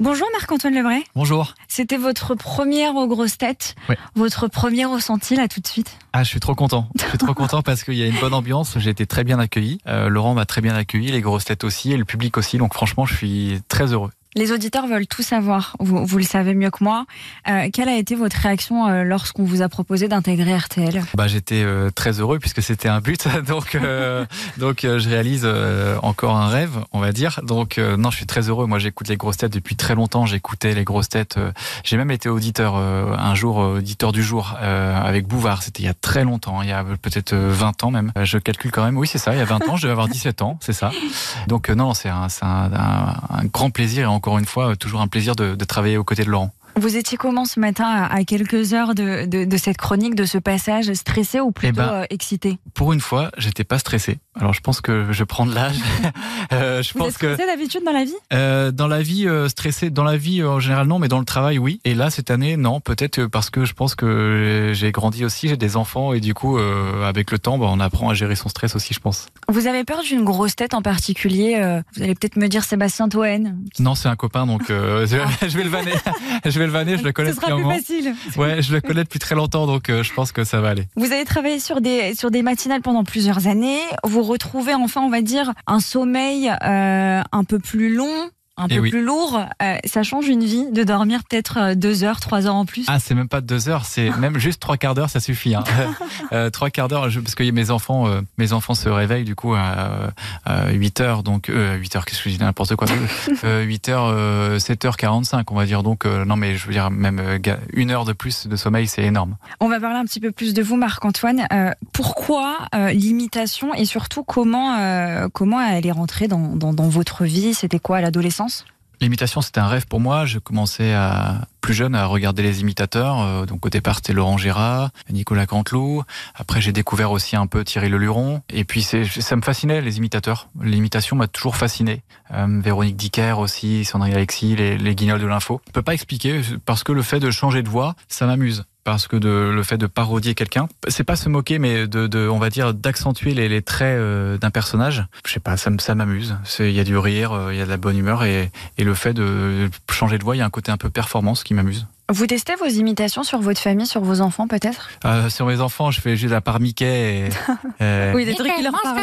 Bonjour Marc-Antoine Lebray. Bonjour. C'était votre première aux grosses têtes. Oui. Votre premier ressenti là tout de suite? Ah, je suis trop content. Je suis trop content parce qu'il y a une bonne ambiance. J'ai été très bien accueilli. Euh, Laurent m'a très bien accueilli, les grosses têtes aussi et le public aussi. Donc franchement, je suis très heureux. Les auditeurs veulent tout savoir. Vous, vous le savez mieux que moi. Euh, quelle a été votre réaction euh, lorsqu'on vous a proposé d'intégrer RTL Bah, j'étais euh, très heureux puisque c'était un but. Donc, donc je réalise encore un rêve, on va dire. Donc, non, je suis très heureux. Moi, j'écoute les grosses têtes depuis très longtemps. J'écoutais les grosses têtes. J'ai même été auditeur un jour, auditeur du jour avec Bouvard. C'était il y a très longtemps. hein, Il y a peut-être euh, 20 ans même. Je calcule quand même. Oui, c'est ça. Il y a 20 ans. Je devais avoir 17 ans. C'est ça. Donc, non, c'est un, c'est un, un- un grand plaisir et encore une fois, euh, toujours un plaisir de, de travailler aux côtés de Laurent. Vous étiez comment ce matin à, quelques heures de, de, de cette chronique, de ce passage, stressé ou plutôt ben, euh, excité? Pour une fois, j'étais pas stressé. Alors, je pense que je prends de l'âge. Euh, je Vous pense êtes que stressé d'habitude dans la vie? Euh, dans la vie euh, stressée, dans la vie en général non, mais dans le travail oui. Et là cette année non, peut-être euh, parce que je pense que j'ai grandi aussi, j'ai des enfants et du coup avec le temps, bah, on apprend à gérer son stress aussi, je pense. Vous avez peur d'une grosse tête en particulier Vous allez peut-être me dire Sébastien Toen? Non, c'est un copain donc je, je vais le vanner, je vais le je le connais depuis sera plus facile. Ouais, je le connais depuis très longtemps donc euh, je pense que ça va aller. Vous avez travaillé sur des, sur des matinales pendant plusieurs années. Vous retrouvez enfin, on va dire, un sommeil euh, un peu plus long, un Eh peu oui. plus lourd. Euh, ça change une vie de dormir peut-être euh, deux heures, trois heures en plus. Ah, c'est même pas deux heures, c'est même juste trois quarts d'heure, ça suffit. Hein. Euh, trois quarts d'heure, parce que mes enfants, euh, mes enfants se réveillent du coup à, à 8 heures, donc euh, 8 heures, qu'est-ce que je dis n'importe quoi, euh, 8 heures, euh, 7 heures 45, on va dire. Donc non, mais je veux dire même une heure de plus de sommeil, c'est énorme. On va parler un petit peu plus de vous, Marc-Antoine. Pourquoi l'imitation et surtout comment, comment elle est rentrée dans, dans, dans votre vie? C'était quoi à l'adolescence? L'imitation, c'était un rêve pour moi. Je commençais à plus jeune à regarder les imitateurs. Euh, Donc au départ, c'était Laurent Gérard, Nicolas Canteloup. Après, j'ai découvert aussi un peu Thierry Leluron. Et puis, ça me fascinait les imitateurs. L'imitation m'a toujours fasciné. Euh, Véronique Dicker aussi, Sandrine Alexis, les, les guignols de l'info. Je peux pas expliquer parce que le fait de changer de voix, ça m'amuse. Parce que de, le fait de parodier quelqu'un, c'est pas se moquer, mais de, de on va dire, d'accentuer les, les traits euh, d'un personnage. Je sais pas, ça, m'amuse. Il y a du rire, euh, il y a de la bonne humeur et, et le fait de changer de voix, il y a un côté un peu performance qui m'amuse. Vous testez vos imitations sur votre famille, sur vos enfants peut-être? Euh, sur mes enfants, je fais juste la part Mickey et, euh, Oui, des trucs qui leur parlent.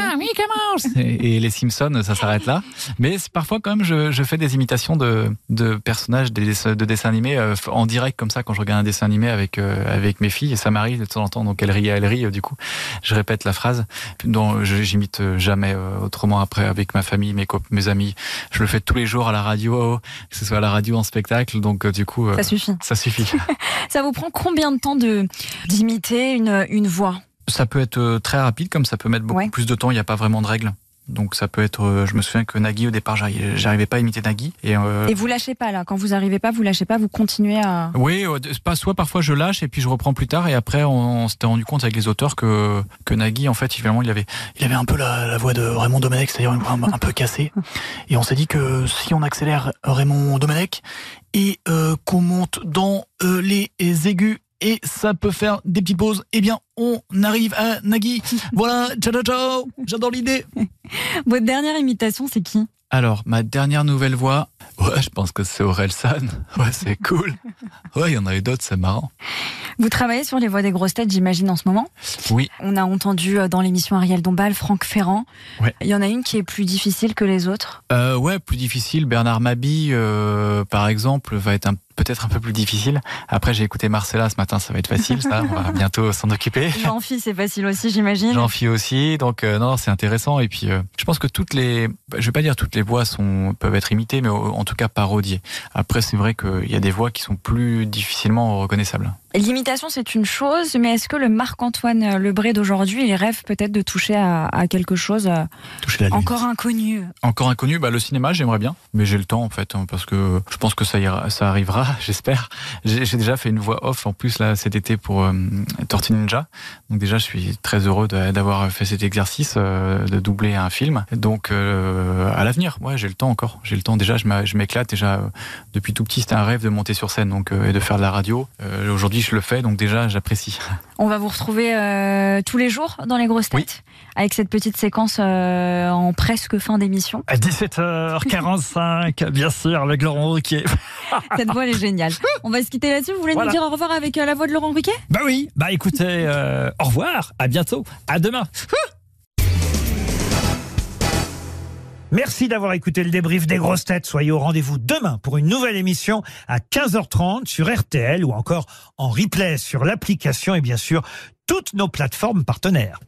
et, et les Simpsons, ça s'arrête là. Mais parfois, quand même, je, je fais des imitations de, de personnages des de dessins animés euh, en direct, comme ça, quand je regarde un dessin animé avec, euh, avec mes filles. Et ça m'arrive de temps en temps. Donc, elles rient, elles rient. Du coup, je répète la phrase. dont je- j'imite jamais autrement après avec ma famille, mes, cop- mes amis. Je le fais tous les jours à la radio, que ce soit à la radio en spectacle. Donc, du coup, euh, Ça suffit. Ça suffit. Ça vous prend combien de temps de d'imiter une, une voix? Ça peut être euh, très rapide, comme ça peut mettre beaucoup Ouais. plus de temps. Il n'y a pas vraiment de règles. Donc ça peut être. euh, je me souviens que Nagui au départ, j'arrivais pas à imiter Nagui. Et, euh, Et vous lâchez pas là, quand vous arrivez pas, vous lâchez pas, vous continuez à. oui, euh, pas soit parfois je lâche et puis je reprends plus tard et après on, on s'était rendu compte avec les auteurs que que Nagui en fait finalement il avait il avait un peu la, la voix de Raymond Domenech, c'est-à-dire une voix un, un peu cassée. Et on s'est dit que si on accélère Raymond Domenech et euh, qu'on monte dans euh, les aigus et ça peut faire des petites pauses, eh bien on arrive à Nagui. Voilà, ciao ciao ciao, j'adore l'idée. Votre dernière imitation, c'est qui? Alors, ma dernière nouvelle voix, ouais, je pense que c'est Aurel San. Ouais, c'est cool. Ouais, il y en a eu d'autres, c'est marrant. Vous travaillez sur les voix des grosses têtes, j'imagine, en ce moment? Oui. On a entendu euh, dans l'émission Ariel Dombal, Franck Ferrand. Ouais. Il y en a une qui est plus difficile que les autres? Euh, ouais, plus difficile. Bernard Mabie, euh, par exemple, va être un- peut-être un peu plus difficile. Après, j'ai écouté Marcella ce matin, ça va être facile, ça. On va bientôt s'en occuper. Jean-Phi, c'est facile aussi, j'imagine. Fie aussi, donc euh, non, c'est intéressant. Et puis, euh, je pense que toutes les, je vais pas dire toutes les voix sont peuvent être imitées, mais au- en tout cas parodiées. Après, c'est vrai qu'il y a des voix qui sont plus difficilement reconnaissables. L'imitation, c'est une chose, mais est-ce que le Marc-Antoine Lebré d'aujourd'hui, il rêve peut-être de toucher à, à quelque chose euh, Toucher la lune. encore inconnu? Encore inconnu, bah, le cinéma, j'aimerais bien, mais j'ai le temps en fait, hein, parce que je pense que ça, ira, ça arrivera j'espère. J'ai déjà fait une voix off en plus là cet été pour euh, Tortue Ninja. Donc déjà, je suis très heureux d'avoir fait cet exercice euh, de doubler un film. Donc euh, à l'avenir, ouais, j'ai le temps encore. J'ai le temps déjà. Je m'éclate déjà euh, depuis tout petit. C'était un rêve de monter sur scène donc euh, et de faire de la radio. Euh, Aujourd'hui, je le fais donc déjà, j'apprécie. On va vous retrouver euh, tous les jours dans les grosses Oui. têtes avec cette petite séquence euh, en presque fin d'émission. À 17h45, bien sûr, avec Laurent Ruquier. Cette voix elle est géniale. On va se quitter là-dessus. Vous voulez Voilà. nous dire au revoir avec euh, la voix de Laurent Ruquet Bah oui, bah écoutez, euh, au revoir, à bientôt, à demain. Merci d'avoir écouté le débrief des grosses têtes. Soyez au rendez-vous demain pour une nouvelle émission à 15h30 sur RTL ou encore en replay sur l'application et bien sûr toutes nos plateformes partenaires.